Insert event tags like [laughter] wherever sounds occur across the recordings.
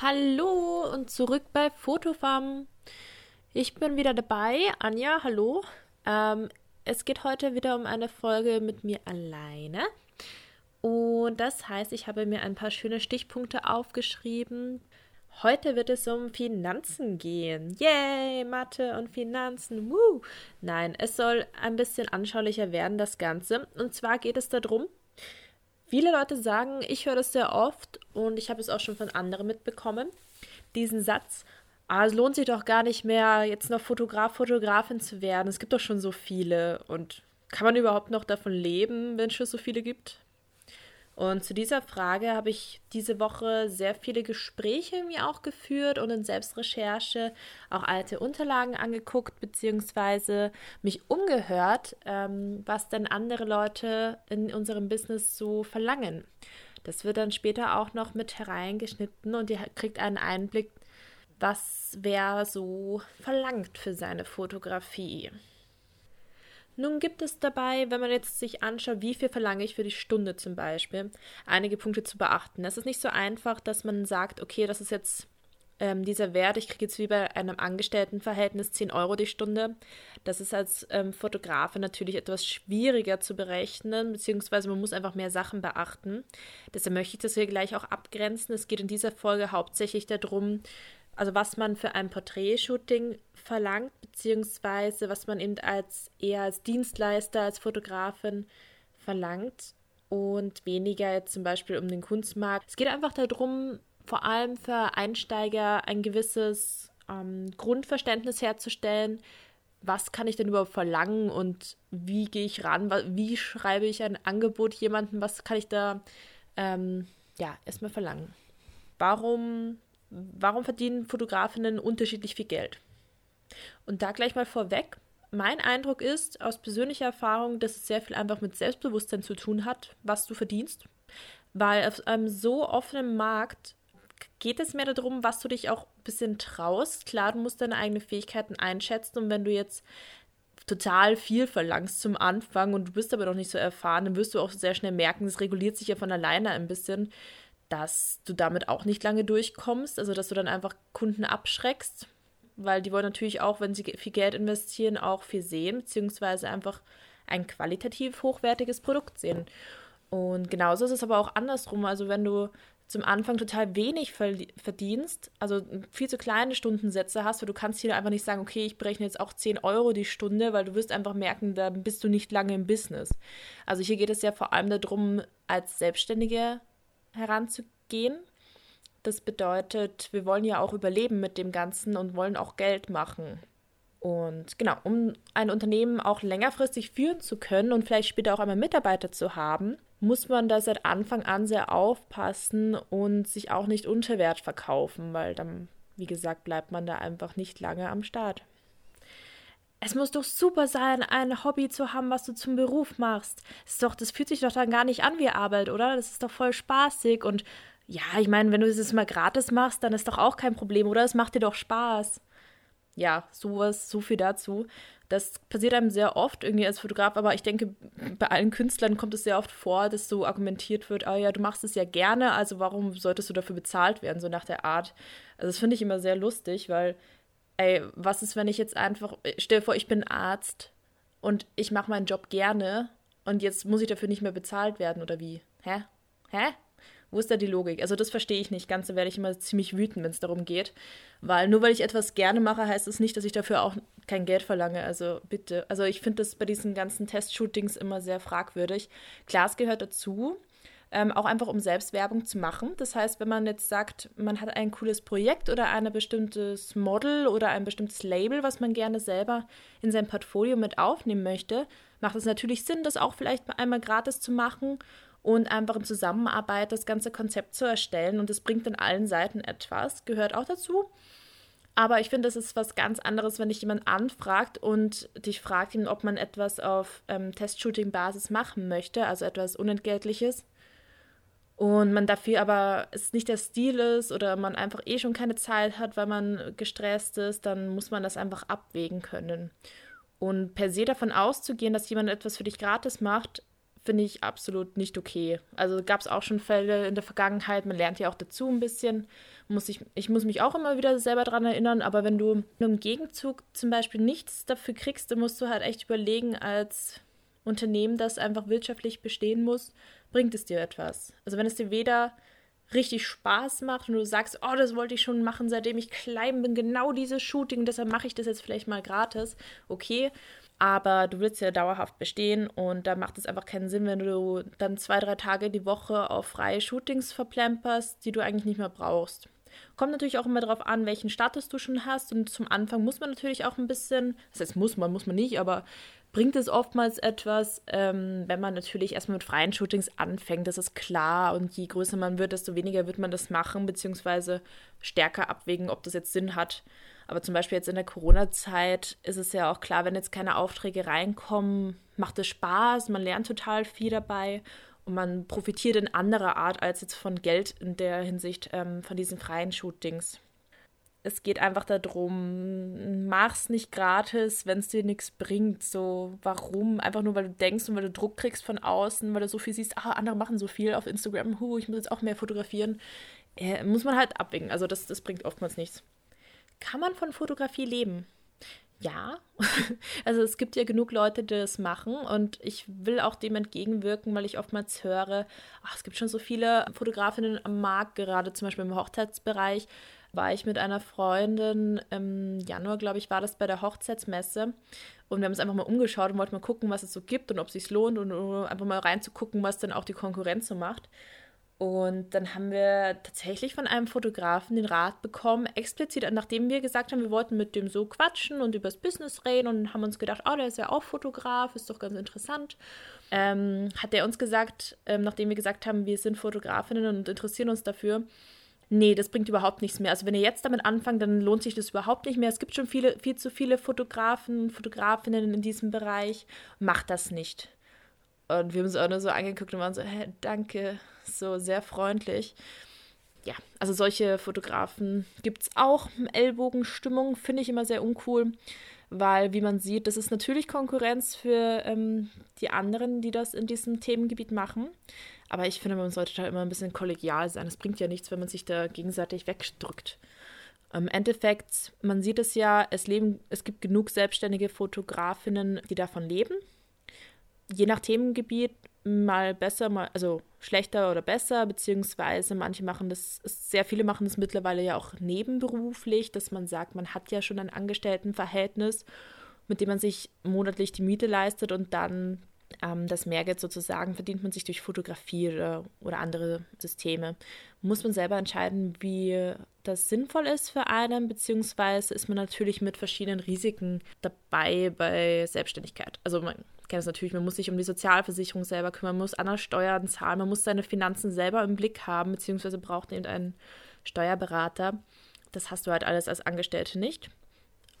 Hallo und zurück bei Fotofarm. Ich bin wieder dabei. Anja, hallo. Ähm, es geht heute wieder um eine Folge mit mir alleine. Und das heißt, ich habe mir ein paar schöne Stichpunkte aufgeschrieben. Heute wird es um Finanzen gehen. Yay, Mathe und Finanzen. Woo. Nein, es soll ein bisschen anschaulicher werden, das Ganze. Und zwar geht es darum, Viele Leute sagen, ich höre das sehr oft und ich habe es auch schon von anderen mitbekommen, diesen Satz, ah, es lohnt sich doch gar nicht mehr, jetzt noch Fotograf, Fotografin zu werden. Es gibt doch schon so viele und kann man überhaupt noch davon leben, wenn es schon so viele gibt? Und zu dieser Frage habe ich diese Woche sehr viele Gespräche mir auch geführt und in Selbstrecherche auch alte Unterlagen angeguckt, beziehungsweise mich umgehört, ähm, was denn andere Leute in unserem Business so verlangen. Das wird dann später auch noch mit hereingeschnitten und ihr kriegt einen Einblick, was wer so verlangt für seine Fotografie. Nun gibt es dabei, wenn man jetzt sich anschaut, wie viel verlange ich für die Stunde zum Beispiel, einige Punkte zu beachten. Es ist nicht so einfach, dass man sagt, okay, das ist jetzt ähm, dieser Wert, ich kriege jetzt wie bei einem Angestelltenverhältnis 10 Euro die Stunde. Das ist als ähm, Fotografe natürlich etwas schwieriger zu berechnen, beziehungsweise man muss einfach mehr Sachen beachten. Deshalb möchte ich das hier gleich auch abgrenzen. Es geht in dieser Folge hauptsächlich darum, also was man für ein Porträtshooting verlangt, beziehungsweise was man eben als eher als Dienstleister, als Fotografin verlangt und weniger jetzt zum Beispiel um den Kunstmarkt. Es geht einfach darum, vor allem für Einsteiger ein gewisses ähm, Grundverständnis herzustellen. Was kann ich denn überhaupt verlangen und wie gehe ich ran? Wie schreibe ich ein Angebot jemandem? Was kann ich da ähm, ja erstmal verlangen? Warum warum verdienen Fotografinnen unterschiedlich viel Geld? Und da gleich mal vorweg, mein Eindruck ist aus persönlicher Erfahrung, dass es sehr viel einfach mit Selbstbewusstsein zu tun hat, was du verdienst. Weil auf einem so offenen Markt geht es mehr darum, was du dich auch ein bisschen traust. Klar, du musst deine eigenen Fähigkeiten einschätzen und wenn du jetzt total viel verlangst zum Anfang und du bist aber noch nicht so erfahren, dann wirst du auch sehr schnell merken, es reguliert sich ja von alleine ein bisschen, dass du damit auch nicht lange durchkommst, also dass du dann einfach Kunden abschreckst, weil die wollen natürlich auch, wenn sie viel Geld investieren, auch viel sehen, beziehungsweise einfach ein qualitativ hochwertiges Produkt sehen. Und genauso ist es aber auch andersrum. Also wenn du zum Anfang total wenig verdienst, also viel zu kleine Stundensätze hast, weil du kannst hier einfach nicht sagen, okay, ich berechne jetzt auch 10 Euro die Stunde, weil du wirst einfach merken, da bist du nicht lange im Business. Also hier geht es ja vor allem darum, als Selbstständige heranzugehen. Das bedeutet, wir wollen ja auch überleben mit dem Ganzen und wollen auch Geld machen. Und genau, um ein Unternehmen auch längerfristig führen zu können und vielleicht später auch einmal Mitarbeiter zu haben, muss man da seit Anfang an sehr aufpassen und sich auch nicht unter Wert verkaufen, weil dann, wie gesagt, bleibt man da einfach nicht lange am Start. Es muss doch super sein, ein Hobby zu haben, was du zum Beruf machst. Das, ist doch, das fühlt sich doch dann gar nicht an wie Arbeit, oder? Das ist doch voll spaßig. Und ja, ich meine, wenn du es mal gratis machst, dann ist doch auch kein Problem, oder? Es macht dir doch Spaß. Ja, sowas, so viel dazu. Das passiert einem sehr oft irgendwie als Fotograf, aber ich denke, bei allen Künstlern kommt es sehr oft vor, dass so argumentiert wird, ah ja, du machst es ja gerne, also warum solltest du dafür bezahlt werden, so nach der Art. Also das finde ich immer sehr lustig, weil ey, was ist, wenn ich jetzt einfach, stell dir vor, ich bin Arzt und ich mache meinen Job gerne und jetzt muss ich dafür nicht mehr bezahlt werden oder wie? Hä? Hä? Wo ist da die Logik? Also das verstehe ich nicht. Ganz werde ich immer ziemlich wütend, wenn es darum geht. Weil nur weil ich etwas gerne mache, heißt es das nicht, dass ich dafür auch kein Geld verlange. Also bitte. Also ich finde das bei diesen ganzen Testshootings immer sehr fragwürdig. Klar, es gehört dazu ähm, auch einfach um Selbstwerbung zu machen. Das heißt, wenn man jetzt sagt, man hat ein cooles Projekt oder ein bestimmtes Model oder ein bestimmtes Label, was man gerne selber in sein Portfolio mit aufnehmen möchte, macht es natürlich Sinn, das auch vielleicht einmal gratis zu machen und einfach in Zusammenarbeit das ganze Konzept zu erstellen. Und das bringt in allen Seiten etwas, gehört auch dazu. Aber ich finde, es ist was ganz anderes, wenn dich jemand anfragt und dich fragt, ob man etwas auf ähm, Testshooting-Basis machen möchte, also etwas Unentgeltliches und man dafür aber es nicht der Stil ist oder man einfach eh schon keine Zeit hat, weil man gestresst ist, dann muss man das einfach abwägen können. Und per se davon auszugehen, dass jemand etwas für dich gratis macht, finde ich absolut nicht okay. Also gab es auch schon Fälle in der Vergangenheit, man lernt ja auch dazu ein bisschen. Muss ich, ich muss mich auch immer wieder selber daran erinnern, aber wenn du im Gegenzug zum Beispiel nichts dafür kriegst, dann musst du halt echt überlegen, als Unternehmen, das einfach wirtschaftlich bestehen muss, bringt es dir etwas. Also wenn es dir weder richtig Spaß macht und du sagst, oh, das wollte ich schon machen, seitdem ich klein bin, genau dieses Shooting, deshalb mache ich das jetzt vielleicht mal gratis, okay aber du willst ja dauerhaft bestehen und da macht es einfach keinen Sinn, wenn du dann zwei, drei Tage die Woche auf freie Shootings verplemperst, die du eigentlich nicht mehr brauchst. Kommt natürlich auch immer darauf an, welchen Status du schon hast und zum Anfang muss man natürlich auch ein bisschen, das heißt muss man, muss man nicht, aber bringt es oftmals etwas, ähm, wenn man natürlich erstmal mit freien Shootings anfängt, das ist klar und je größer man wird, desto weniger wird man das machen, beziehungsweise stärker abwägen, ob das jetzt Sinn hat. Aber zum Beispiel jetzt in der Corona-Zeit ist es ja auch klar, wenn jetzt keine Aufträge reinkommen, macht es Spaß, man lernt total viel dabei und man profitiert in anderer Art als jetzt von Geld in der Hinsicht ähm, von diesen freien Shootings. Es geht einfach darum, mach's nicht gratis, wenn es dir nichts bringt. So, warum? Einfach nur, weil du denkst und weil du Druck kriegst von außen, weil du so viel siehst, ah, andere machen so viel auf Instagram, hu, ich muss jetzt auch mehr fotografieren. Äh, muss man halt abwägen. Also das, das bringt oftmals nichts. Kann man von Fotografie leben? Ja, [laughs] also es gibt ja genug Leute, die das machen und ich will auch dem entgegenwirken, weil ich oftmals höre, ach, es gibt schon so viele Fotografinnen am Markt, gerade zum Beispiel im Hochzeitsbereich. War ich mit einer Freundin im Januar, glaube ich, war das bei der Hochzeitsmesse und wir haben uns einfach mal umgeschaut und wollten mal gucken, was es so gibt und ob es sich lohnt und einfach mal reinzugucken, was dann auch die Konkurrenz so macht. Und dann haben wir tatsächlich von einem Fotografen den Rat bekommen, explizit, nachdem wir gesagt haben, wir wollten mit dem so quatschen und übers Business reden und haben uns gedacht, oh, der ist ja auch Fotograf, ist doch ganz interessant. Ähm, hat er uns gesagt, ähm, nachdem wir gesagt haben, wir sind Fotografinnen und interessieren uns dafür, nee, das bringt überhaupt nichts mehr. Also wenn ihr jetzt damit anfangt, dann lohnt sich das überhaupt nicht mehr. Es gibt schon viele, viel zu viele Fotografen, Fotografinnen in diesem Bereich. Macht das nicht. Und wir haben uns auch nur so angeguckt und waren so, hä, danke, so sehr freundlich. Ja, also solche Fotografen gibt es auch. Ellbogenstimmung finde ich immer sehr uncool, weil, wie man sieht, das ist natürlich Konkurrenz für ähm, die anderen, die das in diesem Themengebiet machen. Aber ich finde, man sollte da immer ein bisschen kollegial sein. Es bringt ja nichts, wenn man sich da gegenseitig wegdrückt. Im Endeffekt, man sieht es ja, es, leben, es gibt genug selbstständige Fotografinnen, die davon leben je nach Themengebiet mal besser, mal, also schlechter oder besser, beziehungsweise manche machen das, sehr viele machen das mittlerweile ja auch nebenberuflich, dass man sagt, man hat ja schon ein Angestelltenverhältnis, mit dem man sich monatlich die Miete leistet und dann das Mehrgeld sozusagen verdient man sich durch Fotografie oder, andere Systeme. Muss man selber entscheiden, wie das sinnvoll ist für einen, beziehungsweise ist man natürlich mit verschiedenen Risiken dabei bei Selbstständigkeit. Also man kennt es natürlich, man muss sich um die Sozialversicherung selber kümmern, man muss andere Steuern zahlen, man muss seine Finanzen selber im Blick haben, beziehungsweise braucht eben einen Steuerberater. Das hast du halt alles als Angestellte nicht.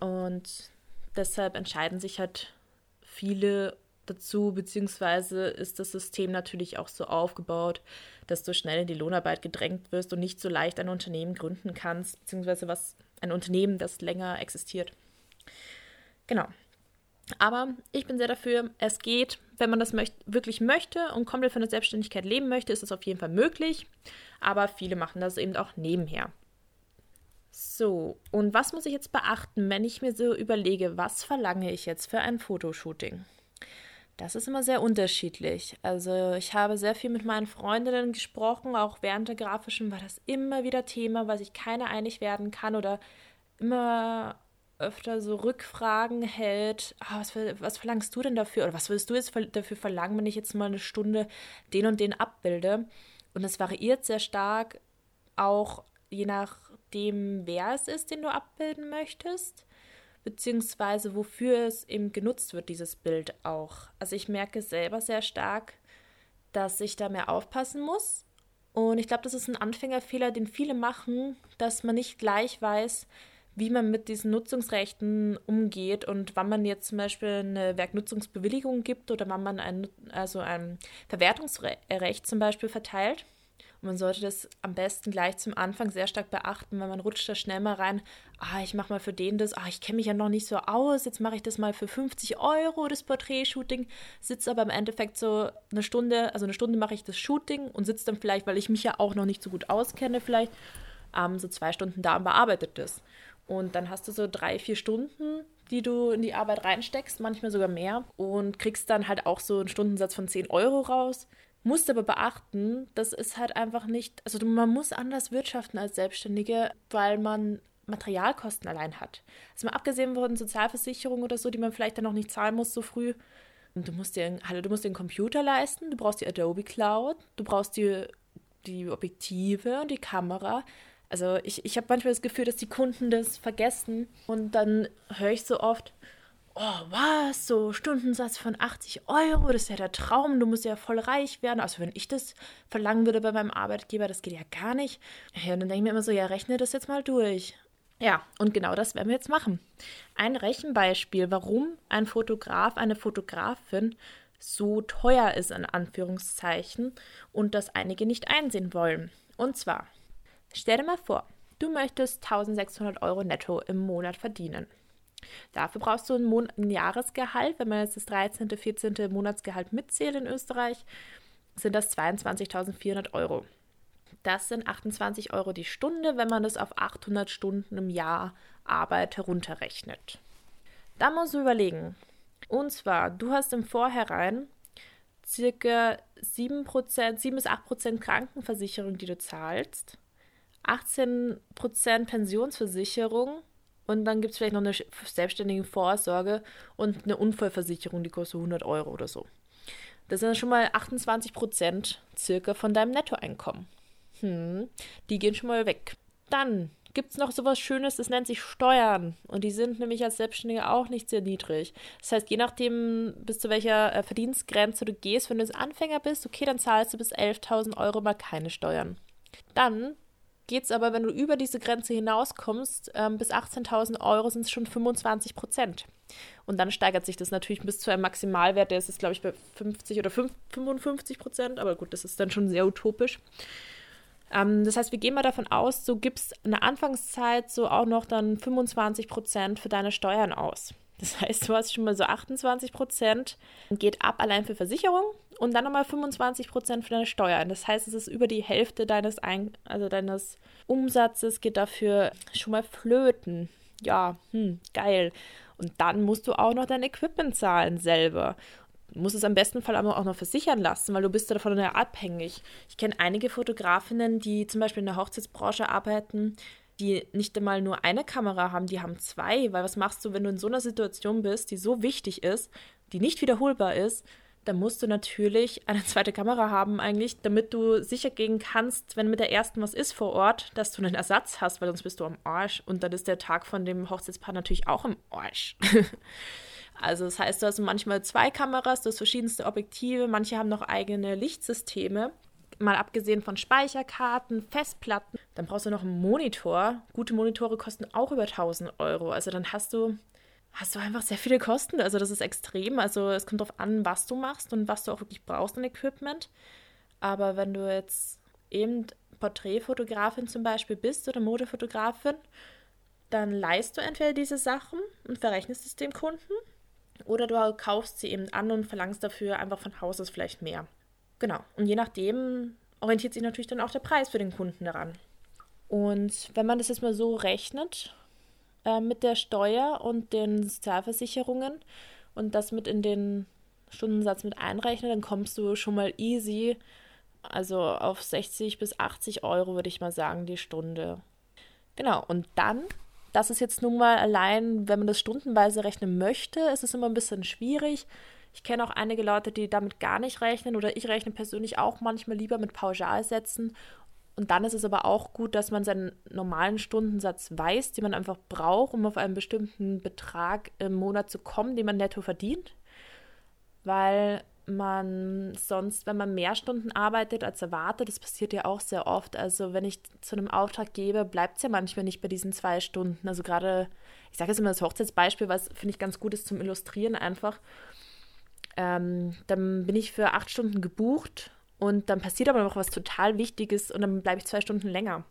Und deshalb entscheiden sich halt viele dazu, beziehungsweise ist das System natürlich auch so aufgebaut, dass du schnell in die Lohnarbeit gedrängt wirst und nicht so leicht ein Unternehmen gründen kannst, beziehungsweise was ein Unternehmen, das länger existiert. Genau. Aber ich bin sehr dafür, es geht, wenn man das möcht wirklich möchte und komplett von der Selbstständigkeit leben möchte, ist das auf jeden Fall möglich. Aber viele machen das eben auch nebenher. So, und was muss ich jetzt beachten, wenn ich mir so überlege, was verlange ich jetzt für ein Fotoshooting? Das ist immer sehr unterschiedlich. Also ich habe sehr viel mit meinen Freundinnen gesprochen, auch während der grafischen war das immer wieder Thema, weil sich keiner einig werden kann oder immer öfter so Rückfragen hält, ah, was, was, verlangst du denn dafür oder was würdest du jetzt dafür verlangen, wenn ich jetzt mal eine Stunde den und den abbilde? Und es variiert sehr stark, auch je nachdem, wer es ist, den du abbilden möchtest, beziehungsweise wofür es eben genutzt wird, dieses Bild auch. Also ich merke selber sehr stark, dass ich da mehr aufpassen muss. Und ich glaube, das ist ein Anfängerfehler, den viele machen, dass man nicht gleich weiß, wie man mit diesen Nutzungsrechten umgeht und wann man jetzt zum Beispiel eine Werknutzungsbewilligung gibt oder wann man ein, also ein Verwertungsrecht zum Beispiel verteilt. Und man sollte das am besten gleich zum Anfang sehr stark beachten, weil man rutscht da schnell mal rein. Ah, ich mache mal für den das. Ah, ich kenne mich ja noch nicht so aus. Jetzt mache ich das mal für 50 Euro, das Porträtshooting. Sitze aber im Endeffekt so eine Stunde, also eine Stunde mache ich das Shooting und sitze dann vielleicht, weil ich mich ja auch noch nicht so gut auskenne, vielleicht ähm, so zwei Stunden da und bearbeitet das. Und dann hast du so drei, vier Stunden, die du in die Arbeit reinsteckst, manchmal sogar mehr, und kriegst dann halt auch so einen Stundensatz von 10 Euro raus. Musst aber beachten, das ist halt einfach nicht, also man muss anders wirtschaften als Selbstständige, weil man Materialkosten allein hat. Also mal abgesehen von Sozialversicherung oder so, die man vielleicht dann noch nicht zahlen muss so früh. Und du musst dir, hallo, du musst den Computer leisten, du brauchst die Adobe Cloud, du brauchst die, die Objektive und die Kamera. Also ich, ich habe manchmal das Gefühl, dass die Kunden das vergessen und dann höre ich so oft, oh was, so Stundensatz von 80 Euro, das ist ja der Traum, du musst ja voll reich werden. Also wenn ich das verlangen würde bei meinem Arbeitgeber, das geht ja gar nicht. Ja, und dann denke ich mir immer so, ja, rechne das jetzt mal durch. Ja, und genau das werden wir jetzt machen. Ein Rechenbeispiel, warum ein Fotograf, eine Fotografin so teuer ist, in Anführungszeichen, und das einige nicht einsehen wollen. Und zwar, Stell dir mal vor, du möchtest 1600 Euro netto im Monat verdienen. Dafür brauchst du ein, Mon ein Jahresgehalt, wenn man jetzt das 13., 14. Monatsgehalt mitzählt in Österreich, sind das 22.400 Euro. Das sind 28 Euro die Stunde, wenn man das auf 800 Stunden im Jahr Arbeit herunterrechnet. Da musst du überlegen. Und zwar, du hast im Vorhinein circa 7%, 7 bis 8% Krankenversicherung, die du zahlst. 18% Pensionsversicherung und dann gibt es vielleicht noch eine selbstständige Vorsorge und eine Unfallversicherung, die kostet 100 Euro oder so. Das sind schon mal 28% circa von deinem Nettoeinkommen. Hm, die gehen schon mal weg. Dann gibt es noch sowas Schönes, das nennt sich Steuern. Und die sind nämlich als Selbstständige auch nicht sehr niedrig. Das heißt, je nachdem, bis zu welcher äh, Verdienstgrenze du gehst, wenn du jetzt Anfänger bist, okay, dann zahlst du bis 11.000 Euro mal keine Steuern. Dann geht es aber, wenn du über diese Grenze hinauskommst, ähm, bis 18.000 Euro sind es schon 25 Prozent. Und dann steigert sich das natürlich bis zu einem Maximalwert, der ist jetzt, glaube ich, bei 50 oder 5, 55 Prozent, aber gut, das ist dann schon sehr utopisch. Ähm, das heißt, wir gehen mal davon aus, du gibst in der Anfangszeit so auch noch dann 25 Prozent für deine Steuern aus. Das heißt, du hast schon mal so 28 Prozent, geht ab allein für Versicherung und dann nochmal 25 Prozent für deine Steuern. Das heißt, es ist über die Hälfte deines, Ein also deines Umsatzes geht dafür schon mal flöten. Ja, hm, geil. Und dann musst du auch noch dein Equipment zahlen selber. Du musst es am besten Fall aber auch noch versichern lassen, weil du bist davon ja abhängig. Ich kenne einige Fotografinnen, die zum Beispiel in der Hochzeitsbranche arbeiten, die nicht einmal nur eine Kamera haben, die haben zwei. Weil was machst du, wenn du in so einer Situation bist, die so wichtig ist, die nicht wiederholbar ist? Dann musst du natürlich eine zweite Kamera haben, eigentlich, damit du sicher gehen kannst, wenn mit der ersten was ist vor Ort, dass du einen Ersatz hast, weil sonst bist du am Arsch. Und dann ist der Tag von dem Hochzeitspaar natürlich auch im Arsch. [laughs] also, das heißt, du hast manchmal zwei Kameras, du hast verschiedenste Objektive, manche haben noch eigene Lichtsysteme mal abgesehen von Speicherkarten, Festplatten, dann brauchst du noch einen Monitor. Gute Monitore kosten auch über 1000 Euro. Also dann hast du, hast du einfach sehr viele Kosten. Also das ist extrem. Also es kommt darauf an, was du machst und was du auch wirklich brauchst an Equipment. Aber wenn du jetzt eben Porträtfotografin zum Beispiel bist oder Modefotografin, dann leist du entweder diese Sachen und verrechnest es dem Kunden oder du kaufst sie eben an und verlangst dafür einfach von Haus aus vielleicht mehr. Genau. Und je nachdem orientiert sich natürlich dann auch der Preis für den Kunden daran. Und wenn man das jetzt mal so rechnet, äh, mit der Steuer und den Sozialversicherungen und das mit in den Stundensatz mit einrechnet, dann kommst du schon mal easy, also auf 60 bis 80 Euro, würde ich mal sagen, die Stunde. Genau, und dann, das ist jetzt nun mal allein, wenn man das stundenweise rechnen möchte, ist es immer ein bisschen schwierig, ich kenne auch einige Leute, die damit gar nicht rechnen oder ich rechne persönlich auch manchmal lieber mit Pauschalsätzen. Und dann ist es aber auch gut, dass man seinen normalen Stundensatz weiß, den man einfach braucht, um auf einen bestimmten Betrag im Monat zu kommen, den man netto verdient. Weil man sonst, wenn man mehr Stunden arbeitet als erwartet, das passiert ja auch sehr oft. Also wenn ich zu einem Auftrag gebe, bleibt es ja manchmal nicht bei diesen zwei Stunden. Also gerade, ich sage jetzt immer das Hochzeitsbeispiel, was finde ich ganz gut ist zum Illustrieren einfach. Ähm, dann bin ich für acht Stunden gebucht Und dann passiert aber noch was total Wichtiges und dann bleibe ich zwei Stunden länger.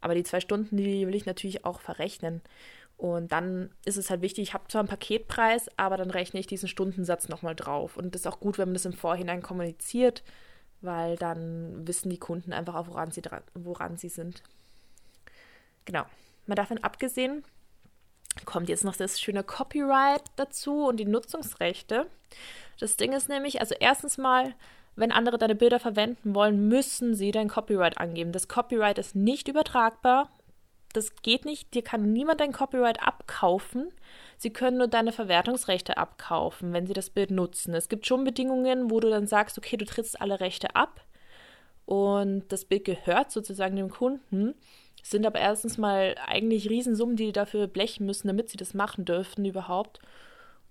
Aber die zwei Stunden, die will ich natürlich auch verrechnen. Und dann ist es halt wichtig, ich habe zwar einen Paketpreis, aber dann rechne ich diesen Stundensatz nochmal drauf. Und das ist auch gut, wenn man das im Vorhinein kommuniziert, weil dann wissen die Kunden einfach auch, woran sie, dran, woran sie sind. Genau. Mal davon abgesehen, kommt jetzt noch das schöne Copyright dazu und die Nutzungsrechte. Das Ding ist nämlich, also erstens mal, wenn andere deine Bilder verwenden wollen, müssen sie dein Copyright angeben. Das Copyright ist nicht übertragbar das geht nicht. Dir kann niemand dein Copyright abkaufen. Sie können nur deine Verwertungsrechte abkaufen, wenn sie das Bild nutzen. Es gibt schon Bedingungen, wo du dann sagst, okay, du trittst alle Rechte ab und das Bild gehört sozusagen dem Kunden. Sind aber erstens mal eigentlich Riesensummen, die die dafür blechen müssen, damit sie das machen dürfen überhaupt.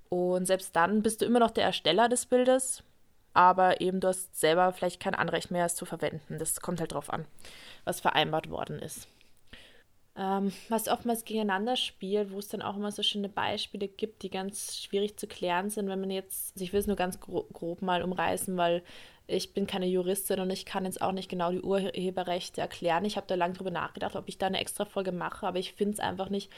Und selbst dann bist du immer noch der Ersteller des Bildes, aber eben du hast selber vielleicht kein Anrecht mehr, es zu verwenden. Das kommt halt drauf an, was vereinbart worden ist ähm, was oftmals gegeneinander spielt, wo es dann auch immer so schöne Beispiele gibt, die ganz schwierig zu klären sind, wenn man jetzt, also ich will es nur ganz grob, grob mal umreißen, weil ich bin keine Juristin und ich kann jetzt auch nicht genau die Urheberrechte erklären. Ich habe da lange drüber nachgedacht, ob ich da eine extra Folge mache, aber ich finde es einfach nicht.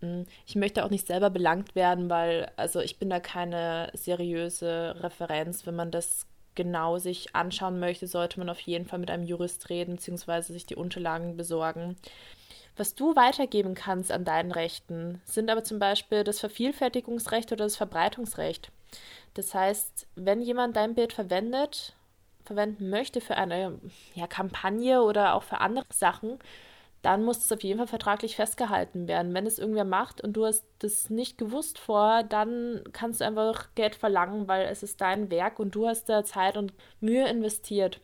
Hm, ich möchte auch nicht selber belangt werden, weil, also ich bin da keine seriöse Referenz. Wenn man das genau sich anschauen möchte, sollte man auf jeden Fall mit einem Jurist reden, beziehungsweise sich die Unterlagen besorgen. Was du weitergeben kannst an deinen Rechten, sind aber zum Beispiel das Vervielfältigungsrecht oder das Verbreitungsrecht. Das heißt, wenn jemand dein Bild verwendet, verwenden möchte für eine ja, Kampagne oder auch für andere Sachen, dann muss es auf jeden Fall vertraglich festgehalten werden. Wenn es irgendwer macht und du hast das nicht gewusst vor, dann kannst du einfach Geld verlangen, weil es ist dein Werk und du hast da Zeit und Mühe investiert.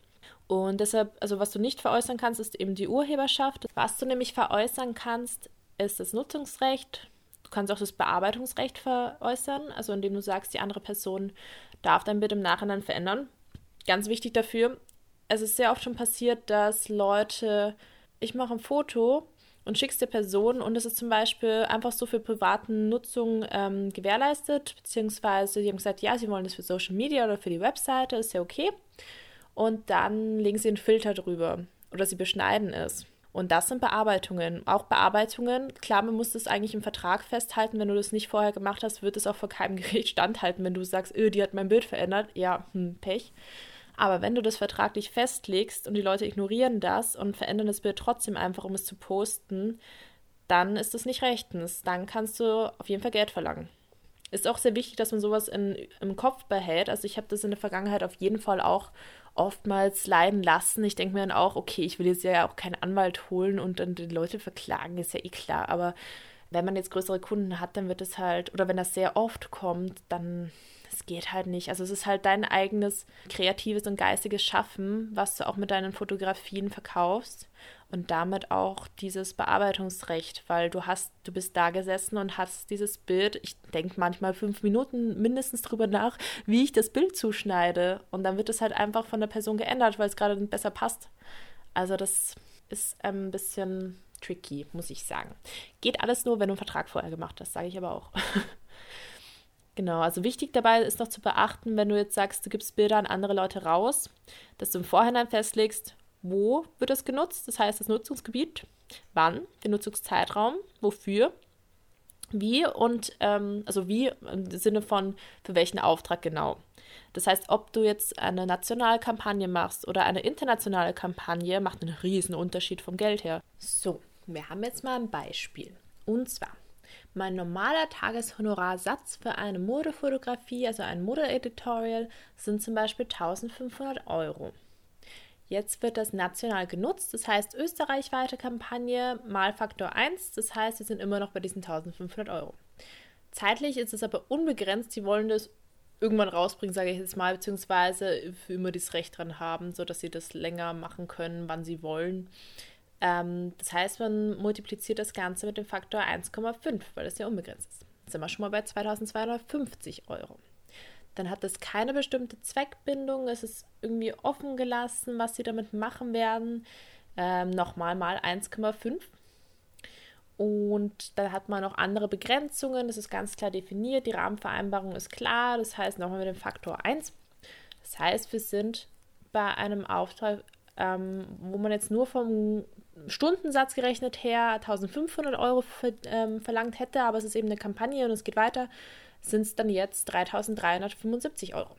Und deshalb, also was du nicht veräußern kannst, ist eben die Urheberschaft. Was du nämlich veräußern kannst, ist das Nutzungsrecht. Du kannst auch das Bearbeitungsrecht veräußern, also indem du sagst, die andere Person darf dein Bild im Nachhinein verändern. Ganz wichtig dafür, es ist sehr oft schon passiert, dass Leute, ich mache ein Foto und schickst der Person und es ist zum Beispiel einfach so für privaten Nutzung ähm, gewährleistet, beziehungsweise die haben gesagt, ja, sie wollen das für Social Media oder für die Webseite, ist ja okay und dann legen sie einen Filter drüber oder sie beschneiden es. Und das sind Bearbeitungen. Auch Bearbeitungen, klar, man muss das eigentlich im Vertrag festhalten. Wenn du das nicht vorher gemacht hast, wird es auch vor keinem [laughs] Gericht standhalten, wenn du sagst, öh, die hat mein Bild verändert. Ja, hm, Pech. Aber wenn du das vertraglich festlegst und die Leute ignorieren das und verändern das Bild trotzdem einfach, um es zu posten, dann ist das nicht rechtens. Dann kannst du auf jeden Fall Geld verlangen. Ist auch sehr wichtig, dass man sowas in, im Kopf behält. Also ich habe das in der Vergangenheit auf jeden Fall auch oftmals leiden lassen. Ich denke mir dann auch, okay, ich will jetzt ja auch keinen Anwalt holen und dann die Leute verklagen, ist ja eh klar. Aber wenn man jetzt größere Kunden hat, dann wird es halt, oder wenn das sehr oft kommt, dann geht halt nicht. Also es ist halt dein eigenes kreatives und geistiges Schaffen, was du auch mit deinen Fotografien verkaufst und damit auch dieses Bearbeitungsrecht, weil du hast, du bist da gesessen und hast dieses Bild, ich denke manchmal fünf Minuten mindestens drüber nach, wie ich das Bild zuschneide. Und dann wird es halt einfach von der Person geändert, weil es gerade besser passt. Also das ist ein bisschen tricky, muss ich sagen. Geht alles nur, wenn du einen Vertrag vorher gemacht hast, sage ich aber auch. [laughs] genau, also wichtig dabei ist noch zu beachten, wenn du jetzt sagst, du gibst Bilder an andere Leute raus, dass du im Vorhinein festlegst, wo wird das genutzt, das heißt das Nutzungsgebiet, wann, der Nutzungszeitraum, wofür, wie und ähm, also wie im Sinne von für welchen Auftrag genau. Das heißt, ob du jetzt eine nationale Kampagne machst oder eine internationale Kampagne, macht einen riesen Unterschied vom Geld her. So, wir haben jetzt mal ein Beispiel. Und zwar, mein normaler Tageshonorarsatz für eine Modefotografie, also ein Modeeditorial, sind zum Beispiel 1500 Euro. Jetzt wird das national genutzt, das heißt österreichweite Kampagne mal Faktor 1, das heißt, wir sind immer noch bei diesen 1500 Euro. Zeitlich ist es aber unbegrenzt, sie wollen das irgendwann rausbringen, sage ich jetzt mal, beziehungsweise für immer das Recht dran haben, sodass sie das länger machen können, wann sie wollen. Ähm, das heißt, man multipliziert das Ganze mit dem Faktor 1,5, weil das ja unbegrenzt ist. Sind wir schon mal bei 2250 Euro dann hat es keine bestimmte Zweckbindung. Es ist irgendwie offen gelassen, was sie damit machen werden. Ähm, nochmal mal 1,5. Und dann hat man noch andere Begrenzungen. Das ist ganz klar definiert. Die Rahmenvereinbarung ist klar. Das heißt nochmal mit dem Faktor 1. Das heißt, wir sind bei einem Auftrag, ähm, wo man jetzt nur vom Stundensatz gerechnet her 1500 Euro ver, ähm, verlangt hätte, aber es ist eben eine Kampagne und es geht weiter, sind es dann jetzt 3375 Euro.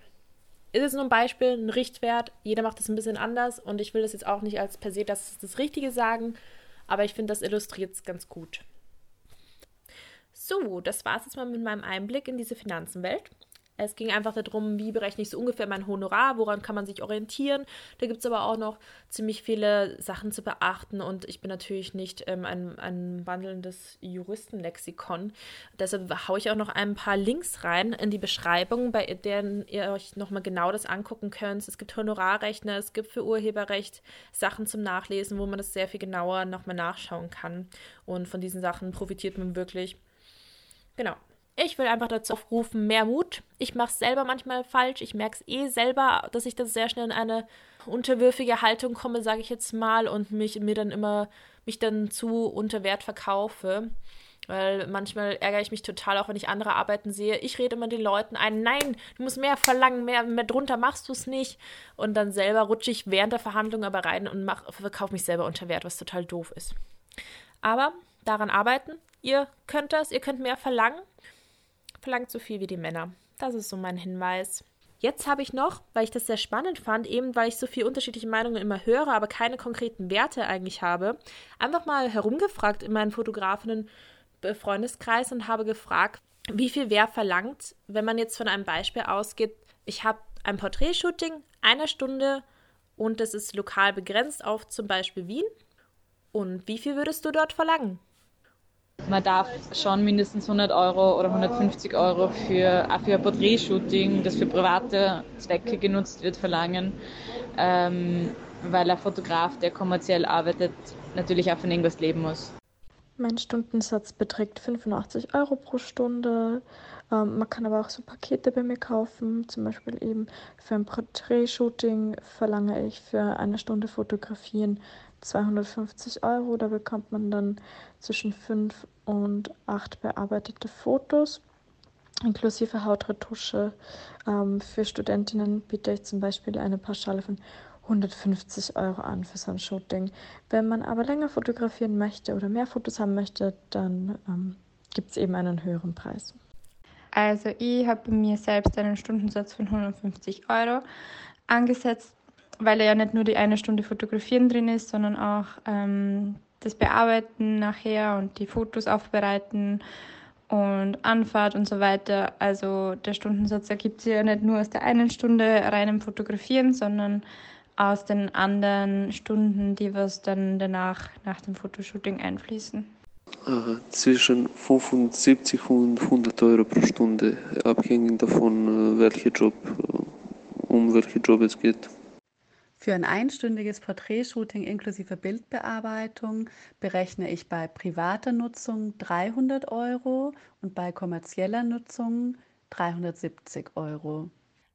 Ist jetzt nur ein Beispiel, ein Richtwert. Jeder macht das ein bisschen anders und ich will das jetzt auch nicht als per se das, das Richtige sagen, aber ich finde, das illustriert es ganz gut. So, das war es jetzt mal mit meinem Einblick in diese Finanzenwelt. Es ging einfach darum, wie berechne ich so ungefähr mein Honorar, woran kann man sich orientieren. Da gibt es aber auch noch ziemlich viele Sachen zu beachten und ich bin natürlich nicht ähm, ein, ein wandelndes Juristenlexikon. Deshalb haue ich auch noch ein paar Links rein in die Beschreibung, bei denen ihr euch nochmal genau das angucken könnt. Es gibt Honorarrechner, es gibt für Urheberrecht Sachen zum Nachlesen, wo man das sehr viel genauer nochmal nachschauen kann. Und von diesen Sachen profitiert man wirklich. Genau, ich will einfach dazu aufrufen, mehr Mut. Ich mache es selber manchmal falsch. Ich merke es eh selber, dass ich dann sehr schnell in eine unterwürfige Haltung komme, sage ich jetzt mal, und mich mir dann immer mich dann zu unter Wert verkaufe. Weil manchmal ärgere ich mich total, auch wenn ich andere Arbeiten sehe. Ich rede immer den Leuten ein, nein, du musst mehr verlangen, mehr, mehr drunter machst du es nicht. Und dann selber rutsche ich während der Verhandlung aber rein und verkaufe mich selber unter Wert, was total doof ist. Aber daran arbeiten. Ihr könnt das, ihr könnt mehr verlangen verlangt so viel wie die Männer. Das ist so mein Hinweis. Jetzt habe ich noch, weil ich das sehr spannend fand, eben weil ich so viele unterschiedliche Meinungen immer höre, aber keine konkreten Werte eigentlich habe, einfach mal herumgefragt in meinen Fotografinnen Freundeskreis und habe gefragt, wie viel wer verlangt, wenn man jetzt von einem Beispiel ausgeht, ich habe ein Porträtshooting, eine Stunde und es ist lokal begrenzt auf zum Beispiel Wien. Und wie viel würdest du dort verlangen? Man darf schon mindestens 100 Euro oder 150 Euro für, auch für ein Porträtshooting, das für private Zwecke genutzt wird, verlangen, ähm, weil ein Fotograf, der kommerziell arbeitet, natürlich auch von irgendwas leben muss. Mein Stundensatz beträgt 85 Euro pro Stunde. Ähm, man kann aber auch so Pakete bei mir kaufen. Zum Beispiel eben für ein Porträtshooting verlange ich für eine Stunde Fotografieren 250 Euro. Da bekommt man dann zwischen fünf und acht bearbeitete Fotos inklusive Hautretusche. Ähm, für Studentinnen biete ich zum Beispiel eine Pauschale von 150 Euro an für so ein Shooting. Wenn man aber länger fotografieren möchte oder mehr Fotos haben möchte, dann ähm, gibt es eben einen höheren Preis. Also ich habe mir selbst einen Stundensatz von 150 Euro angesetzt weil ja nicht nur die eine Stunde Fotografieren drin ist, sondern auch ähm, das Bearbeiten nachher und die Fotos aufbereiten und Anfahrt und so weiter. Also der Stundensatz ergibt sich ja nicht nur aus der einen Stunde reinem Fotografieren, sondern aus den anderen Stunden, die was dann danach nach dem Fotoshooting einfließen. Aha, zwischen 75 und 100 Euro pro Stunde, abhängig davon, äh, welcher Job, äh, um welchen Job es geht. Für ein einstündiges Porträtshooting inklusive Bildbearbeitung berechne ich bei privater Nutzung 300 Euro und bei kommerzieller Nutzung 370 Euro.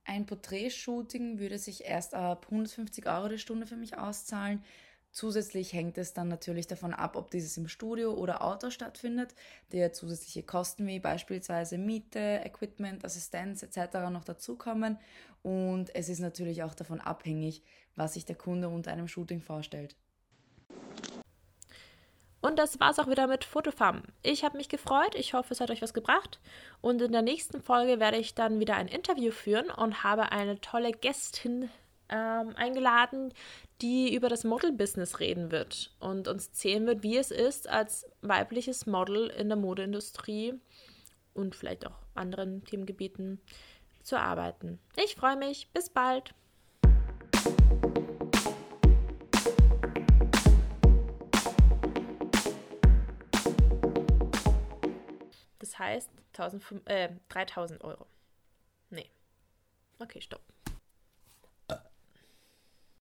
Ein Porträtshooting würde sich erst ab 150 Euro die Stunde für mich auszahlen. Zusätzlich hängt es dann natürlich davon ab, ob dieses im Studio oder Auto stattfindet, der zusätzliche Kosten wie beispielsweise Miete, Equipment, Assistenz etc. noch dazukommen. Und es ist natürlich auch davon abhängig, was sich der Kunde unter einem Shooting vorstellt. Und das war's auch wieder mit Fotofarm. Ich habe mich gefreut. Ich hoffe, es hat euch was gebracht. Und in der nächsten Folge werde ich dann wieder ein Interview führen und habe eine tolle Gästin ähm, eingeladen, die über das Model-Business reden wird und uns zählen wird, wie es ist, als weibliches Model in der Modeindustrie und vielleicht auch anderen Themengebieten zu arbeiten. Ich freue mich. Bis bald. Heißt 1000, äh, 3000 Euro. Nee. Okay, stopp.